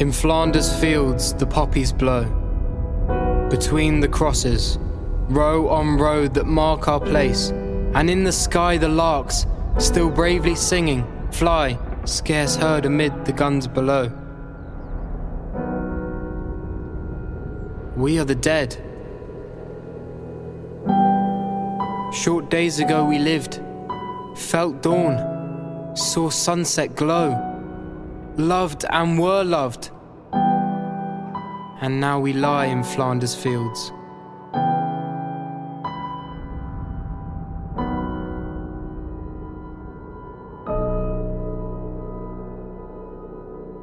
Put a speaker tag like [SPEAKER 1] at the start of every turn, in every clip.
[SPEAKER 1] In Flanders fields the poppies blow. Between the crosses, row on row that mark our place, and in the sky the larks, still bravely singing, fly, scarce heard amid the guns below. We are the dead. Short days ago we lived, felt dawn, saw sunset glow, loved and were loved. And now we lie in Flanders fields.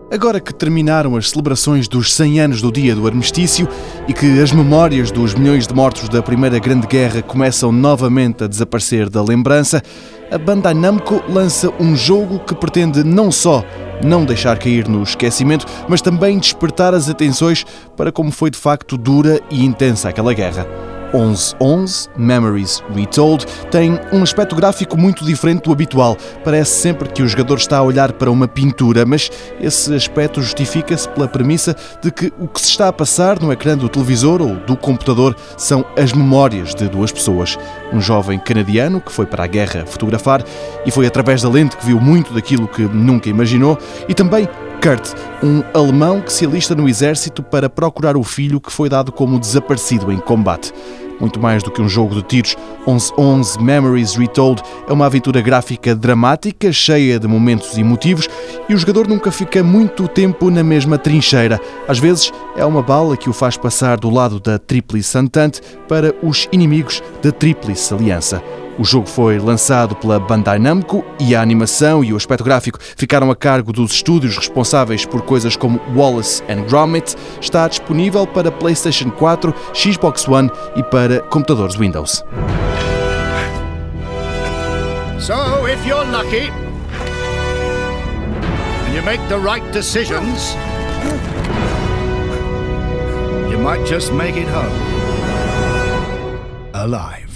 [SPEAKER 2] Agora que terminaram as celebrações dos 100 anos do dia do armistício e que as memórias dos milhões de mortos da Primeira Grande Guerra começam novamente a desaparecer da lembrança, a Bandai Namco lança um jogo que pretende não só não deixar cair no esquecimento, mas também despertar as atenções para como foi de facto dura e intensa aquela guerra. 1111, Memories Retold, tem um aspecto gráfico muito diferente do habitual. Parece sempre que o jogador está a olhar para uma pintura, mas esse aspecto justifica-se pela premissa de que o que se está a passar no ecrã do televisor ou do computador são as memórias de duas pessoas. Um jovem canadiano que foi para a guerra fotografar e foi através da lente que viu muito daquilo que nunca imaginou, e também Kurt, um alemão que se alista no exército para procurar o filho que foi dado como desaparecido em combate. Muito mais do que um jogo de tiros, 1111 Memories Retold é uma aventura gráfica dramática, cheia de momentos emotivos, e o jogador nunca fica muito tempo na mesma trincheira. Às vezes é uma bala que o faz passar do lado da Tríplice Entente para os inimigos da Tríplice Aliança. O jogo foi lançado pela Bandai Namco e a animação e o aspecto gráfico ficaram a cargo dos estúdios responsáveis por coisas como Wallace and Gromit. Está disponível para PlayStation 4, Xbox One e para computadores Windows.
[SPEAKER 3] So, if you're lucky and you make the right decisions, you might just make it home alive.